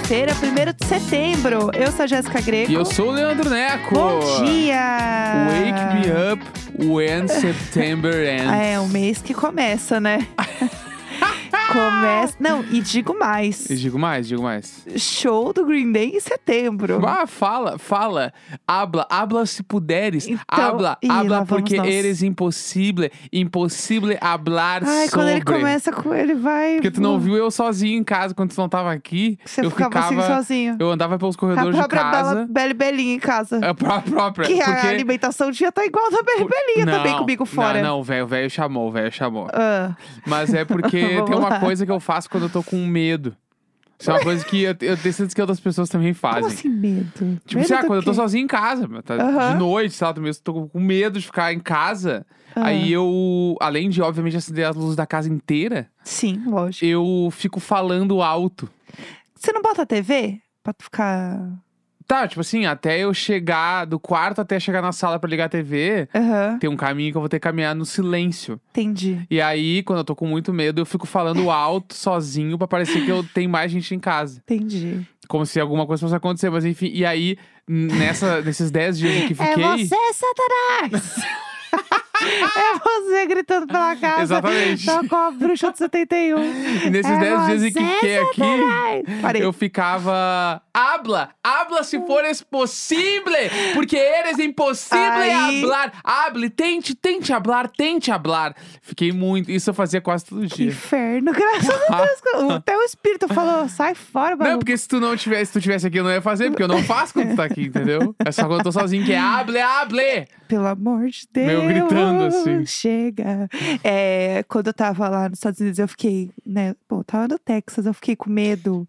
Hoje é quinta-feira, 1 de setembro. Eu sou a Jéssica Greco. E eu sou o Leandro Neco. Bom dia! Wake me up when September ends. Ah, é, o mês que começa, né? começa. Não, e digo mais. Eu digo mais, digo mais. Show do Green Day em setembro. Ah, fala, fala. Habla, habla se puderes. Então, habla, ih, habla porque nós. eres impossível. Impossível hablar Ai, sobre. quando ele começa com ele, vai. Porque tu não viu eu sozinho em casa quando tu não tava aqui. Você eu ficava, assim sozinho. Eu andava pelos corredores de casa. Bela, Bela e Belinha em casa. A pró- própria. que porque... a alimentação devia estar igual da Bela e Belinha também comigo fora. Não, não, velho, o velho chamou, o velho chamou. Ah, Mas é porque tem uma. Coisa que eu faço quando eu tô com medo. Isso é uma coisa que eu, eu tenho certeza que outras pessoas também fazem. como assim medo? Tipo, medo sei lá, do quando eu tô sozinho em casa, tá de noite, sei lá, também eu tô com medo de ficar em casa. Ah. Aí eu, além de, obviamente, acender as luzes da casa inteira, Sim, lógico. eu fico falando alto. Você não bota a TV? Pra tu ficar. Tá, tipo assim, até eu chegar do quarto até chegar na sala pra ligar a TV, Aham, tem um caminho que eu vou ter que caminhar no silêncio. entendi. E aí, quando eu tô com muito medo, eu fico falando alto, sozinho, pra parecer que eu tenho mais gente em casa. Entendi. Como se alguma coisa fosse acontecer, mas enfim. E aí, nessa, nesses 10 dias que fiquei. É você, Satanás! é você gritando pela casa. Exatamente. Tá com a bruxa de 71. E nesses é 10 dias em que fiquei aqui! Parei. eu ficava. Habla! Habla se fores possível! Porque eres impossível Aí- hablar! Hable, tente, tente hablar, tente hablar. Fiquei muito. Isso eu fazia quase todo dia. inferno, graças a Deus. O teu espírito falou, sai fora, Não, maluco. porque se tu não tivesse, se tu tivesse aqui, eu não ia fazer, porque eu não faço quando tu tá aqui, entendeu? É só quando eu tô sozinho que é hable, hable! Pelo amor de Deus. Meu gritando, assim. Chega. É, quando eu tava lá nos Estados Unidos, eu fiquei, né? Eu tava no Texas, eu fiquei com medo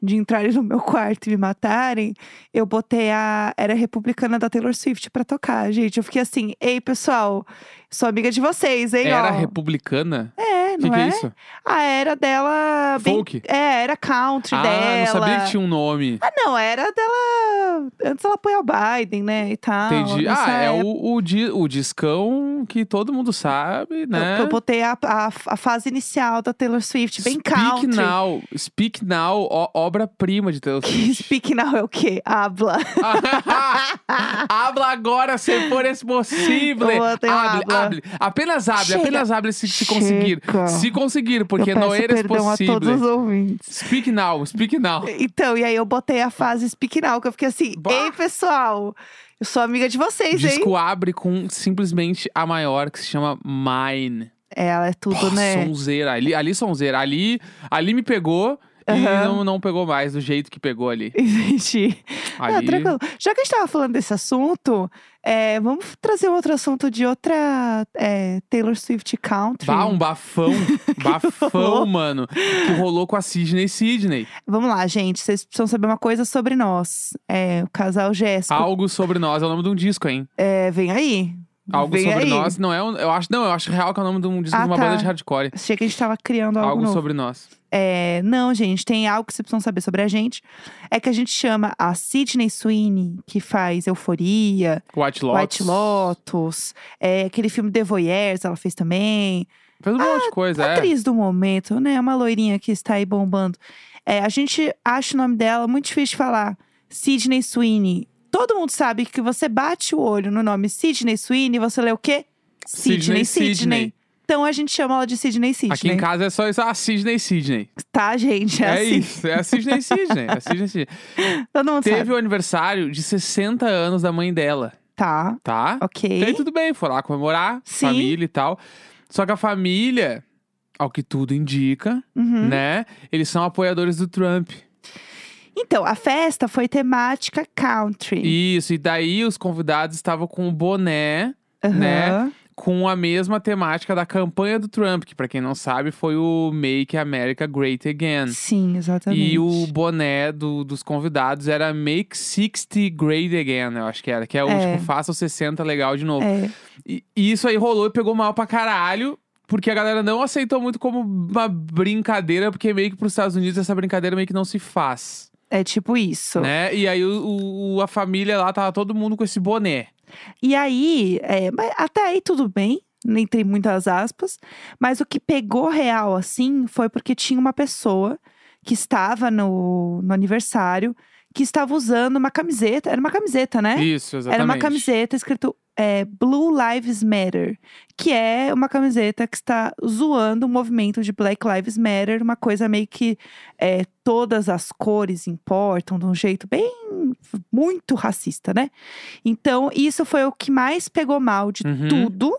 de entrarem no meu quarto e me matarem. Eu botei a. Era republicana da Taylor Swift pra tocar, gente. Eu fiquei assim, ei, pessoal, sou amiga de vocês, hein? Era ó. republicana? É, não que, que é? é isso? A era dela. bem- Folk? É, era country Ah, dela. não sabia que tinha um nome. Ah, não, era dela. Antes ela apoia o Biden, né? E tal. Entendi. Ah, é época. o, o, di- o discão que todo mundo sabe, né? Eu, eu botei a, a, a fase inicial da Taylor Swift, bem Speak country. Now. Speak Now, obra-prima de Taylor Swift. Speak now é o quê? Habla. Habla agora, se for possível. Um Hable, habla. Hable. Apenas hable, Chega. apenas hable se, se conseguir. Se conseguir, porque não eres perdão a todos os possível. ouvintes. Speak now, speak now. Então, e aí eu botei a fase Speak now, que eu fiquei assim, Bah. ei, pessoal, eu sou amiga de vocês, hein? Disco abre com simplesmente a maior, que se chama Mine. Ela é tudo, Pô, né? Sonzeira. Ali, ali sonzeira. Ali, ali me pegou e Aham. não, não pegou mais do jeito que pegou ali. Entendi. Não, Ali. tranquilo. Já que a gente tava falando desse assunto, é, vamos trazer outro assunto de outra é, Taylor Swift Country. Bah, um bafão. bafão, rolou? mano. Que rolou com a Sidney Sidney. Vamos lá, gente. Vocês precisam saber uma coisa sobre nós. É, o casal Jéssico. Algo sobre nós é o nome de um disco, hein? É, vem aí. Algo vem sobre aí. nós. Não é um, eu acho, não, eu acho real que é o nome de um disco Ah, de uma tá. banda de hardcore. Achei que a gente tava criando algo, Algo novo. sobre nós. É, não, gente, tem algo que vocês precisam saber sobre a gente. É que a gente chama a Sidney Sweeney, que faz Euforia, White Lotus. White Lotus, é, aquele filme The Voyeurs, ela fez também. Fez um monte de coisa, é. Atriz do momento, né? Uma loirinha que está aí bombando. É, a gente acha o nome dela muito difícil de falar. Sidney Sweeney. Todo mundo sabe que você bate o olho no nome Sidney Sweeney, você lê o quê? Sidney Sidney. Então a gente chama ela de Sidney Sidney. Aqui em casa é só isso. Ah, Sidney Sidney. Tá, gente? É, É, assim. isso. É a Sidney Sidney. É a Sidney Sidney. Todo mundo Teve sabe. o aniversário de 60 anos da mãe dela, Tá, tá? ok. E aí tudo bem, foi lá comemorar, Sim. família e tal. Só que a família, ao que tudo indica, Uhum. né? Eles são apoiadores do Trump. Então, a festa foi temática country. Isso, e daí os convidados estavam com o boné, Aham. né? Com a mesma temática da campanha do Trump, que pra quem não sabe foi o Make America Great Again. Sim, exatamente. E o boné do- dos convidados era Make 60 Great Again, eu acho que era. Que é o É. tipo, faça o 60 legal de novo. É, E, e isso aí rolou e pegou mal pra caralho. Porque a galera não aceitou muito como uma brincadeira, porque meio que pros Estados Unidos essa brincadeira meio que não se faz. É tipo isso. Né? E aí o, o- a família lá tava todo mundo com esse boné. E aí, é, até aí tudo bem, entre muitas aspas. Mas o que pegou real, assim, foi porque tinha uma pessoa que estava no, no aniversário, que estava usando uma camiseta. Era uma camiseta, né? Isso, exatamente. Era uma camiseta escrito é, Blue Lives Matter, que é uma camiseta que está zoando o movimento de Black Lives Matter, uma coisa meio que é, todas as cores importam, de um jeito bem muito racista, né? Então, isso foi o que mais pegou mal de Uhum. tudo.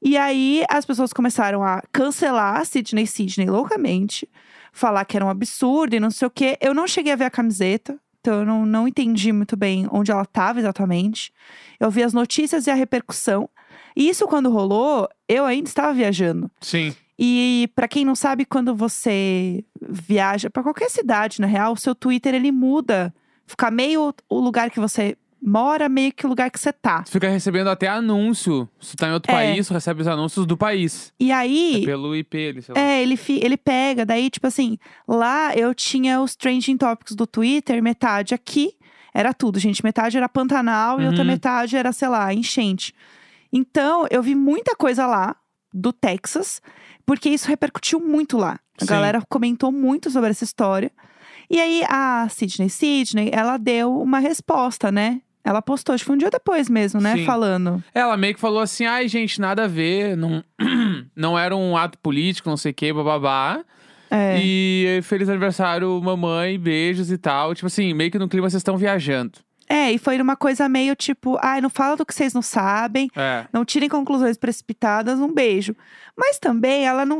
E aí as pessoas começaram a cancelar a Sidney Sidney loucamente, falar que era um absurdo e não sei o quê. Eu não cheguei a ver a camiseta, então eu não, não entendi muito bem onde ela estava exatamente. Eu vi as notícias e a repercussão. E isso quando rolou, eu ainda estava viajando. Sim. E pra quem não sabe, quando você viaja pra qualquer cidade, na real, o seu Twitter ele muda. Fica meio o lugar que você mora, meio que o lugar que você tá. Você fica recebendo até anúncio. Se tá em outro É. país, você recebe os anúncios do país. E aí, É pelo IP, ali, sei lá. É, ele, fi- ele pega, daí, tipo assim, lá eu tinha os trending topics do Twitter, metade aqui, era tudo, gente. Metade era Pantanal e outra Uhum. metade era, sei lá, enchente. Então, eu vi muita coisa lá do Texas, porque isso repercutiu muito lá. A Sim. galera comentou muito sobre essa história. E aí, a Sidney Sidney, ela deu uma resposta, né? Ela postou, acho que foi um dia depois mesmo, né? Sim. Falando. Ela meio que falou assim: ai, gente, nada a ver. Não, não era um ato político, não sei o que, bababá. É. E feliz aniversário, mamãe, beijos e tal. Tipo assim, meio que no clima vocês estão viajando. É, e foi uma coisa meio tipo, ai, não fala do que vocês não sabem. É. Não tirem conclusões precipitadas, um beijo. Mas também ela não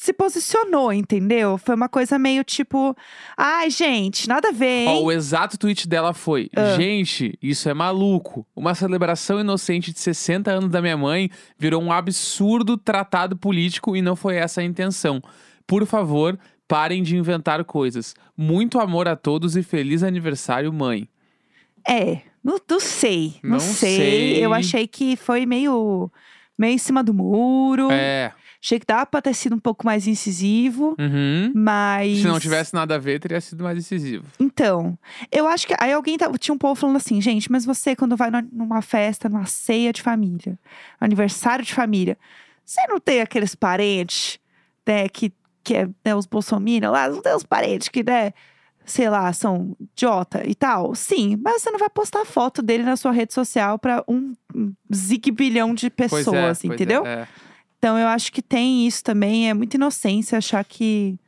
se posicionou, entendeu? Foi uma coisa meio tipo, ai, gente, nada a ver, Ó, hein? o exato tweet dela foi: Ah. Gente, isso é maluco. Uma celebração inocente de 60 anos da minha mãe virou um absurdo tratado político e não foi essa a intenção. Por favor, parem de inventar coisas. Muito amor a todos e feliz aniversário, mãe. É, não, não sei, não, Não sei. sei. Eu achei que foi meio, meio em cima do muro. É. Achei que dava pra ter sido um pouco mais incisivo, Uhum. mas. Se não tivesse nada a ver, teria sido mais decisivo. Então, eu acho que. Aí alguém tá- tinha um povo falando assim, gente, mas você, quando vai numa- festa, numa ceia de família, aniversário de família, você não tem aqueles parentes, né, que, que é né, os bolsominions lá, não tem os parentes que, né, sei lá, são idiota e tal? Sim, mas você não vai postar foto dele na sua rede social pra um um zigue-bilhão de Pois pessoas, é, pois é, entendeu? é. Então eu acho que tem isso também, é muita inocência achar que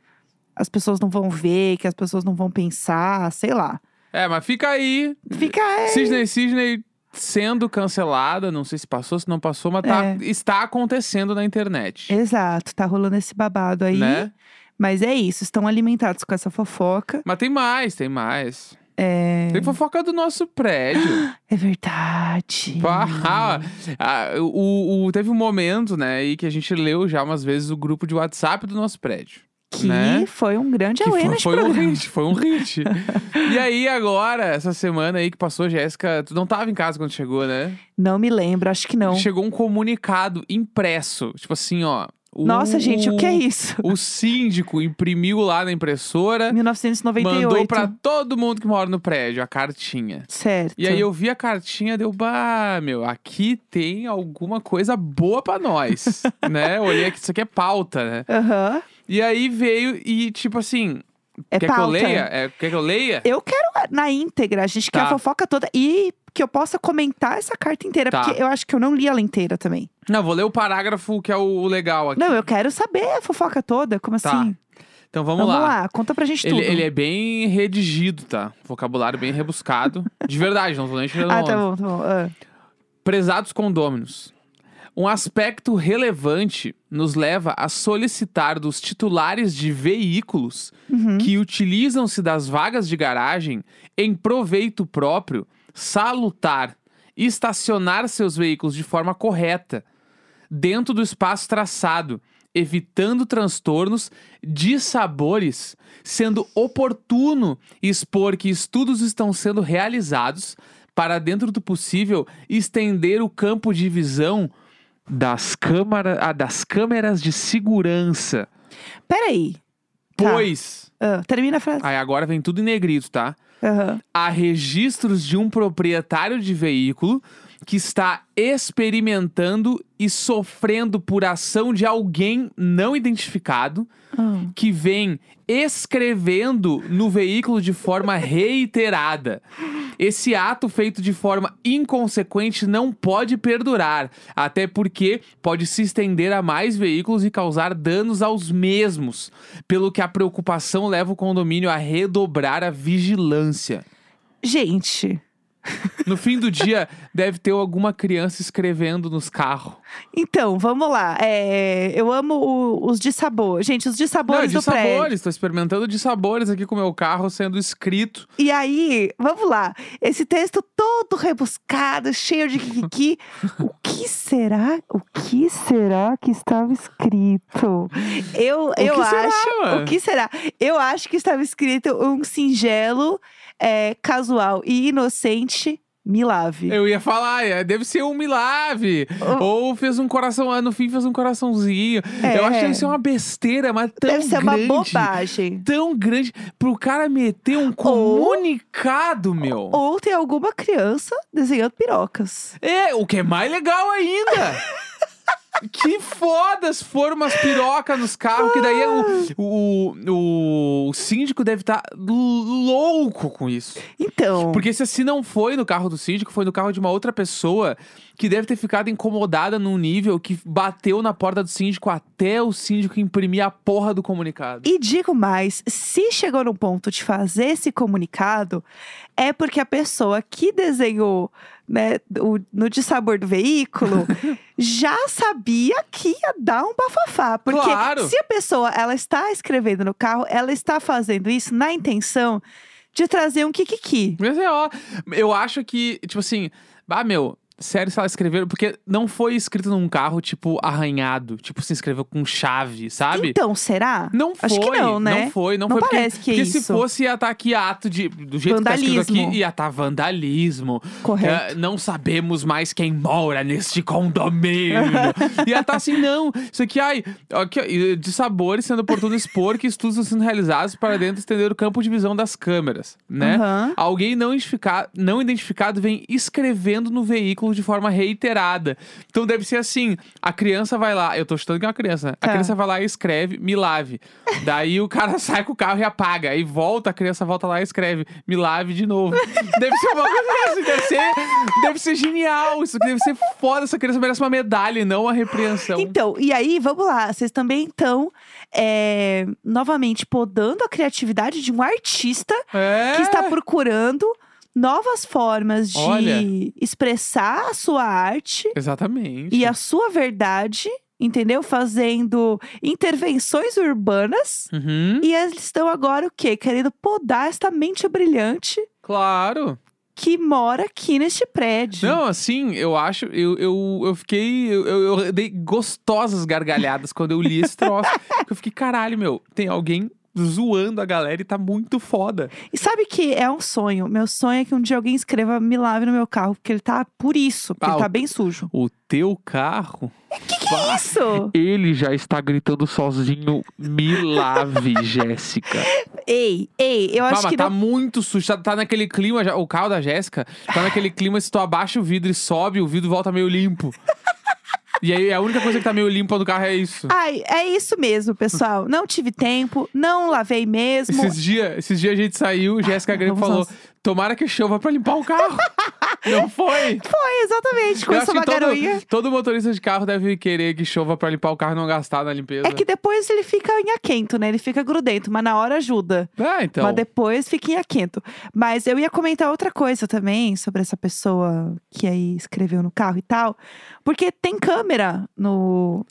as pessoas não vão ver, que as pessoas não vão pensar, sei lá. É, mas fica aí. Fica é, Sidney Sidney sendo cancelada, não sei se passou, se não passou, mas tá- É. está acontecendo na internet. Exato, tá rolando esse babado aí. Né? Mas é isso, estão alimentados com essa fofoca. Mas tem mais, tem mais. É, Tem fofoca do nosso prédio. é verdade. Pá, ah, o, o- teve um momento, né, aí que a gente leu já umas vezes o grupo de WhatsApp do nosso prédio. Que né? foi um grande Que foi, foi um hit, foi um hit. e aí, agora, essa semana aí que passou, Jéssica, tu não tava em casa quando chegou, né? Não me lembro, acho que não. Chegou um comunicado impresso. Tipo assim, ó. O- Nossa, gente, o que é isso? O síndico imprimiu lá na impressora, 1998. mandou pra todo mundo que mora no prédio a cartinha. Certo. E aí eu vi a cartinha, deu, bah, meu, aqui tem alguma coisa boa pra nós, né? Olhei aqui, isso aqui é pauta, né? Aham. E aí veio e, tipo assim, É quer pauta. que eu leia? É, quer que eu leia? Eu quero na íntegra, a gente quer Tá. a fofoca toda e que eu possa comentar essa carta inteira, Tá. porque eu acho que eu não li ela inteira também. Não, vou ler o parágrafo que é o legal aqui. Não, eu quero saber a fofoca toda, como Tá, assim? Então vamos, lá. conta pra gente Ele, tudo. ele é bem redigido, tá? Vocabulário bem rebuscado. De verdade, não tô nem tirando Ah, tá bom, tá bom. Ah. Prezados condôminos. Um aspecto relevante nos leva a solicitar dos titulares de veículos Uhum. que utilizam-se das vagas de garagem em proveito próprio, salutar e estacionar seus veículos de forma correta, dentro do espaço traçado, evitando transtornos, dissabores, sendo oportuno expor que estudos estão sendo realizados para, dentro do possível, estender o campo de visão das, câmara, ah, das câmeras de segurança. Peraí. Tá. Ah, termina a frase. Aí agora vem tudo em negrito, tá? Aham. Há registros de um proprietário de veículo que está experimentando e sofrendo por ação de alguém não identificado Ah. que vem escrevendo no veículo de forma reiterada. Esse ato feito de forma inconsequente não pode perdurar, até porque pode se estender a mais veículos e causar danos aos mesmos, pelo que a preocupação leva o condomínio a redobrar a vigilância. Gente, No fim do dia, deve ter alguma criança escrevendo nos carros. então, vamos lá. É, eu amo o- os de sabor. Gente, os de Não, sabores de do prédio. sabores, tô experimentando de sabores aqui com o meu carro sendo escrito. E aí, vamos lá. Esse texto todo rebuscado, cheio de kiki. o que será? O que será que estava escrito? Eu, eu que será, acho. mano? O que será? Eu acho que estava escrito um singelo, é, casual e inocente. Me lave. Eu ia falar, é, deve ser um milave. Ou fez um coração, ah, no fim fez um coraçãozinho. É. Eu acho que deve ser uma besteira, mas tão Deve ser grande. uma bobagem. Tão grande pro cara meter um comunicado, meu. Ou tem alguma criança desenhando pirocas. É, o que é mais legal ainda. que foda se for umas pirocas nos carros, que daí é o, o, o síndico deve estar louco com isso. Então. Porque se assim não foi no carro do síndico, foi no carro de uma outra pessoa que deve ter ficado incomodada num nível que bateu na porta do síndico até o síndico imprimir a porra do comunicado. E digo mais, se chegou no ponto de fazer esse comunicado, é porque a pessoa que desenhou né, o, no de sabor do veículo já sabia que ia dar um bafafá. Porque Claro. se a pessoa ela está escrevendo no carro, ela está fazendo isso na intenção de trazer um kikiki. Mas é, ó, eu acho que, tipo assim, ah, meu, sério, se ela escreveu, porque não foi escrito num carro, tipo, arranhado, tipo, se escreveu com chave, sabe? Então, será? Não foi. Acho que não, né? Não foi, não, Não foi. parece porque, que é porque se isso. fosse, ia estar aqui ato de. Do jeito que tá escrito Vandalismo. aqui, ia estar vandalismo. Correto. É, não sabemos mais quem mora neste condomínio. ia estar assim, não. Isso aqui, ai, aqui, de sabores, sendo oportuno expor que estudos estão sendo realizados para dentro estender o campo de visão das câmeras, né? Aham. Alguém não identificado, não identificado vem escrevendo no veículo de forma reiterada. Então deve ser assim: a criança vai lá, eu tô chutando que é uma criança, né? A Tá. criança vai lá e escreve, me lave. Daí o cara sai com o carro e apaga. Aí volta, a criança volta lá e escreve, me lave de novo. deve ser uma coisa assim, deve ser, deve ser genial. Isso deve ser foda. Essa criança merece uma medalha e não uma repreensão. Então, e aí, vamos lá. Vocês também estão, é, novamente, podando a criatividade de um artista é. que está procurando novas formas de Olha. expressar a sua arte Exatamente. e a sua verdade, entendeu? Fazendo intervenções urbanas. Uhum, E eles estão agora o quê? Querendo podar esta mente brilhante claro. que mora aqui neste prédio. Não, assim, eu acho. Eu, eu, eu fiquei. Eu, eu- eu dei gostosas gargalhadas quando eu li esse troço. eu fiquei, caralho, meu, tem alguém zoando a galera e tá muito foda. E sabe que é um sonho. Meu sonho é que um dia alguém escreva me lave no meu carro, porque ele tá por isso, porque Ah, ele tá o- bem sujo. O teu carro. Que isso? Ele já está gritando sozinho, me lave, Jéssica. Ei, ei, eu acho Mas que tá não. muito sujo, tá, tá naquele clima, já- o carro da Jéssica, tá naquele clima, se tu abaixa o vidro e sobe, o vidro volta meio limpo. E aí a única coisa que tá meio limpa do carro é isso. Ai, é isso mesmo, pessoal. Não tive tempo, não lavei mesmo. Esses dias esses dias a gente saiu, Jéssica Greco vamos falou. Tomara que chova pra limpar o carro. Não foi? Foi, exatamente. Eu Com acho essa que garoinha. todo, todo motorista de carro deve querer que chova pra limpar o carro e não gastar na limpeza. É que depois ele fica nhaquento, né? Ele fica grudento, mas na hora ajuda. Ah, então. Mas depois fica nhaquento. Mas eu ia comentar outra coisa também sobre essa pessoa que aí escreveu no carro e tal. Porque tem câmera no,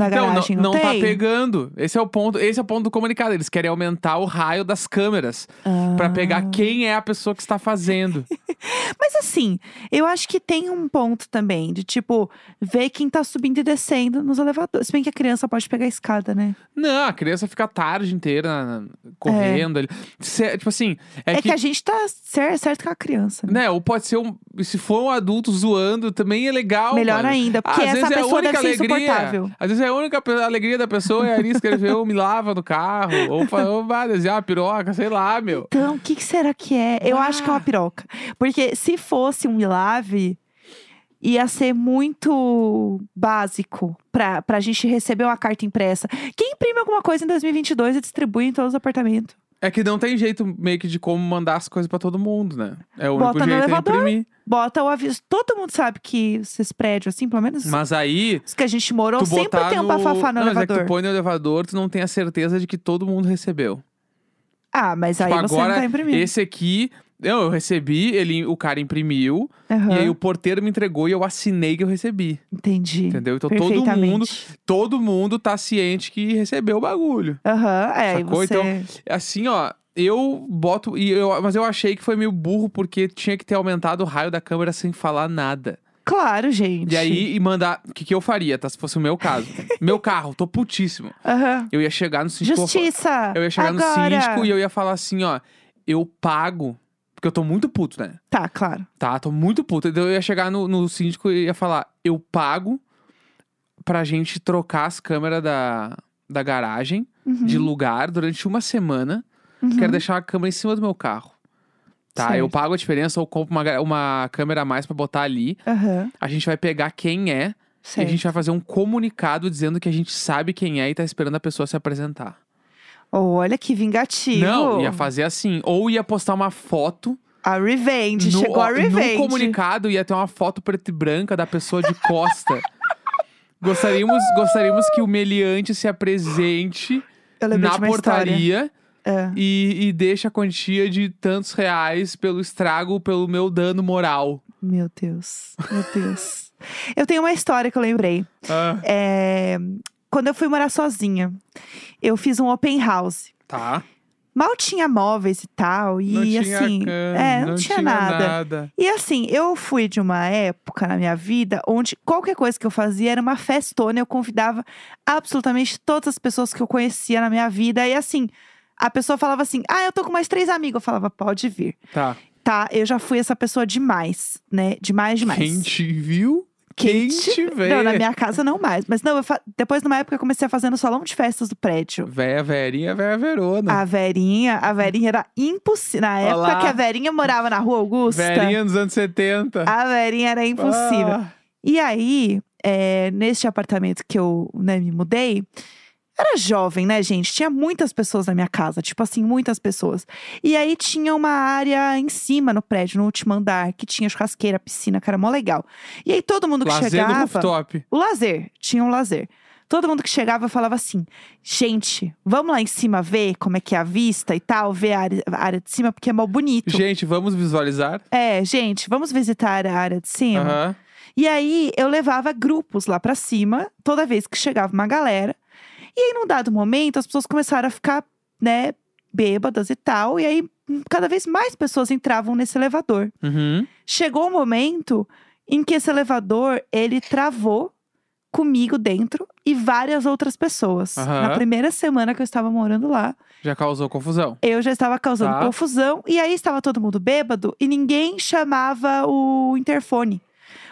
na Então, garagem, não, não, não tá pegando. Esse é o ponto, esse é o ponto do comunicado. Eles querem aumentar o raio das câmeras Ah. Pra pegar quem é a pessoa que está fazendo. Mas assim, eu acho que tem um ponto também de tipo, ver quem tá subindo e descendo nos elevadores. Se bem que a criança pode pegar a escada, né? Não, a criança fica a tarde inteira na- na- correndo ali. Se- tipo assim, é, É, que... que. a gente tá cer- certo com a criança, né? né, ou pode ser um. Se for um adulto zoando, também é legal. Melhor mano. ainda, porque Às essa vezes é a pessoa única deve ser alegria. insuportável. Às vezes é a única alegria da pessoa é ali escrever ou me lava no carro, ou, vai desenhar uma piroca, sei lá, meu. Então, o que, que será que é? Eu Ah. acho que é uma piroca. Porque se fosse um Milave, ia ser muito básico pra, pra gente receber uma carta impressa. Quem imprime alguma coisa em 2022 e distribui em todos os apartamentos? É que não tem jeito meio que de como mandar as coisas pra todo mundo, né? É o único Bota no jeito é elevador. imprimir. Bota o aviso. Todo mundo sabe que esses prédios, assim, pelo menos Mas aí, os que a gente morou, sempre tem um no... bafafá no não, mas é que elevador. tu põe no elevador, tu não tem a certeza de que todo mundo recebeu. Ah, mas aí Tipo, você agora, não tá imprimindo. esse aqui, não, eu recebi, ele, o cara imprimiu, Aham, e aí o porteiro me entregou e eu assinei que eu recebi. Entendi. Entendeu? Então todo mundo, todo mundo tá ciente que recebeu o bagulho. Aham, é, aí Sacou? você... Então, Assim, ó, eu boto. E eu, mas eu achei que foi meio burro porque tinha que ter aumentado o raio da câmera sem falar nada. Claro, gente. E aí, e mandar. O que, que eu faria, tá? Se fosse o meu caso. meu carro, tô putíssimo. Aham. Eu ia chegar no síndico. Justiça! Eu ia chegar Agora. no síndico e eu ia falar assim, ó. Eu pago. Porque eu tô muito puto, né? Tá, claro. Tá, tô muito puto. Então eu ia chegar no, no síndico e ia falar: eu pago pra gente trocar as câmeras da, da garagem Uhum, de lugar durante uma semana. uhum. Quero deixar a câmera em cima do meu carro. Tá, eu Certo. pago a diferença ou compro uma, uma câmera a mais pra botar ali. Aham, A gente vai pegar quem é e a certo. gente vai fazer um comunicado dizendo que a gente sabe quem é e tá esperando a pessoa se apresentar. Olha que vingativo. Não, ia fazer assim. Ou ia postar uma foto. A revenge, no, chegou a revenge. No comunicado ia ter uma foto preta e branca da pessoa de costa. gostaríamos, gostaríamos que o meliante se apresente na portaria É. e, e deixa a quantia de tantos reais pelo estrago, pelo meu dano moral. Meu Deus, meu Deus. eu tenho uma história que eu lembrei. Ah, É, Quando eu fui morar sozinha, eu fiz um open house. tá. Mal tinha móveis e tal, e não tinha assim, cama, é, não, tinha, nada. E assim, eu fui de uma época na minha vida onde qualquer coisa que eu fazia era uma festona. Eu convidava absolutamente todas as pessoas que eu conhecia na minha vida. E assim, a pessoa falava assim: Ah, eu tô com mais três amigos. Eu falava: Pode vir. Tá. Tá, eu já fui essa pessoa demais, né? Demais, demais. Quem te viu? Quem te vê? Não, na minha casa não mais. Mas não, fa- depois, numa época, eu comecei a fazer no salão de festas do prédio. Véia Verinha, véia Verona. A Verinha, a Verinha era impossível. Na época Olá. que a Verinha morava na rua Augusta, Verinha dos anos 70. a Verinha era impossível. Ah, E aí, é, neste apartamento que eu né, me mudei, era jovem, né, gente? Tinha muitas pessoas na minha casa, tipo assim, muitas pessoas. E aí tinha uma área em cima no prédio, no último andar, que tinha churrasqueira, piscina, que era mó legal. E aí todo mundo que lazer no chegava. rooftop. O lazer, tinha um lazer. Todo mundo que chegava falava assim: gente, vamos lá em cima ver como é que é a vista e tal, ver a área, a área de cima, porque é mó bonito. Gente, vamos visualizar? É, gente, vamos visitar a área de cima. Aham. E aí eu levava grupos lá pra cima, toda vez que chegava uma galera. E aí, num dado momento, as pessoas começaram a ficar, né, bêbadas e tal. E aí, cada vez mais pessoas entravam nesse elevador. Uhum. Chegou um momento em que esse elevador, ele travou comigo dentro e várias outras pessoas. Aham. Na primeira semana que eu estava morando lá, Já causou confusão. eu já estava causando Tá. confusão. E aí estava todo mundo bêbado e ninguém chamava o interfone.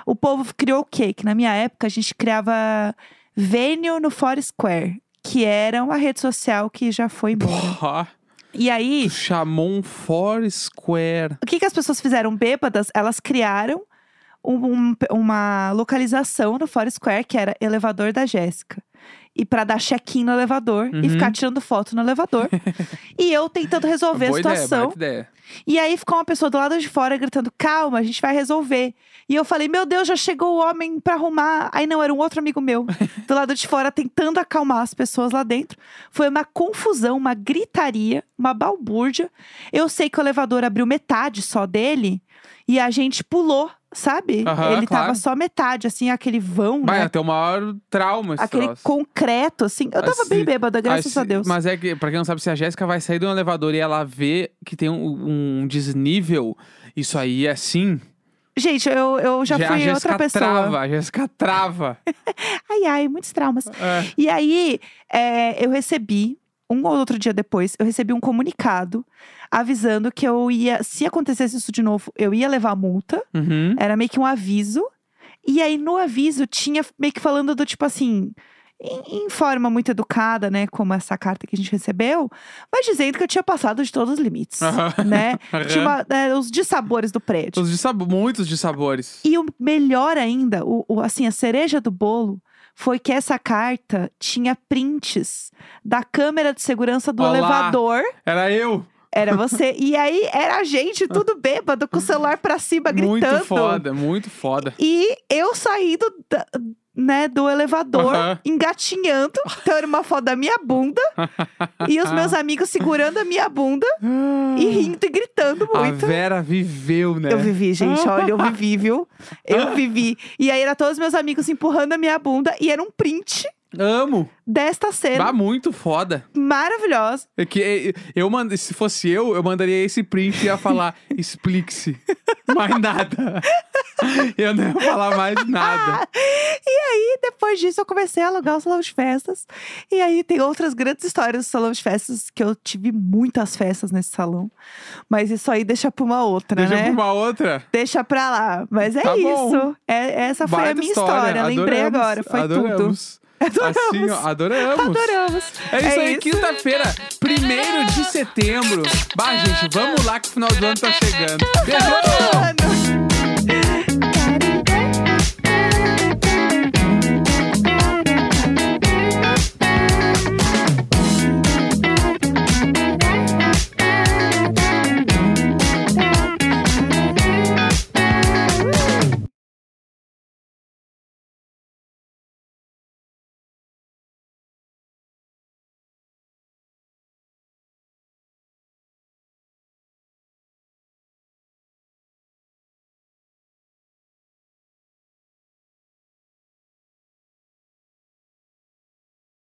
O povo criou o quê? Que na minha época a gente criava Venue no Foursquare, que era uma rede social que já foi embora. Porra. E aí, chamou um Foursquare. o que, que as pessoas fizeram bêbadas? Elas criaram um- um- uma localização no Foursquare, que era elevador da Jéssica. E pra dar check-in no elevador e Uhum. ficar tirando foto no elevador. e eu tentando resolver a situação. ideia. E aí ficou uma pessoa do lado de fora gritando: calma, a gente vai resolver. E eu falei: meu Deus, já chegou o homem pra arrumar. Aí não, era um outro amigo meu, do lado de fora, tentando acalmar as pessoas lá dentro. Foi uma confusão, uma gritaria, uma balbúrdia. Eu sei que o elevador abriu metade só dele e a gente pulou sabe? Aham, Ele tava claro. só metade, assim, aquele vão, Vai, né? até o maior trauma esse Aquele troço. concreto, assim. Eu tava Assim, bem bêbada, graças a Deus. Mas é que, pra quem não sabe, se a Jéssica vai sair de um elevador e ela vê que tem um, um desnível, isso aí é assim. Gente, eu, eu já a fui Jéssica outra pessoa. trava, a Jéssica trava. Ai, ai, muitos traumas. É. E aí, é, eu recebi, um ou outro dia depois, eu recebi um comunicado avisando que eu ia, se acontecesse isso de novo, eu ia levar multa. Uhum. Era meio que um aviso. E aí, no aviso, tinha meio que falando do tipo assim. Em, em forma muito educada, né? Como essa carta que a gente recebeu, mas dizendo que eu tinha passado de todos os limites, Aham. né? Aham. Tinha uma- é, os dissabores do prédio. Os de sabo- muitos de sabores. E o melhor ainda, o, o- assim, a cereja do bolo foi que essa carta tinha prints da câmera de segurança do Olá. elevador. Era eu. Era você. e aí era a gente tudo bêbado, com o celular pra cima, gritando. Muito foda, muito foda. E eu saindo da- né, do elevador, engatinhando. Então era uma foto da minha bunda. e os meus amigos segurando a minha bunda e rindo e gritando A muito. Vera viveu, né? Eu vivi, gente. Olha, eu vivi, viu? Eu vivi. E aí, era todos meus amigos empurrando a minha bunda. E era um print Amo. desta cena Bah, muito foda. maravilhosa. É que eh, eu mand... se fosse eu, eu mandaria esse print e ia falar, explique-se. Mais nada. Eu não ia falar mais nada. E aí, depois disso, eu comecei a alugar o salão de festas. E aí, tem outras grandes histórias do salão de festas, que eu tive muitas festas nesse salão. Mas isso aí deixa pra uma outra, Deixa né? pra uma outra. Deixa pra lá. Mas é Tá isso. É, essa foi a minha história. Lembrei Adoramos, agora. Foi tudo. Adoramos. Assim, ó, adoramos. Adoramos. É isso aí, quinta-feira, 1 de setembro. Bah, gente, vamos lá que o final do ano tá chegando. Beijão!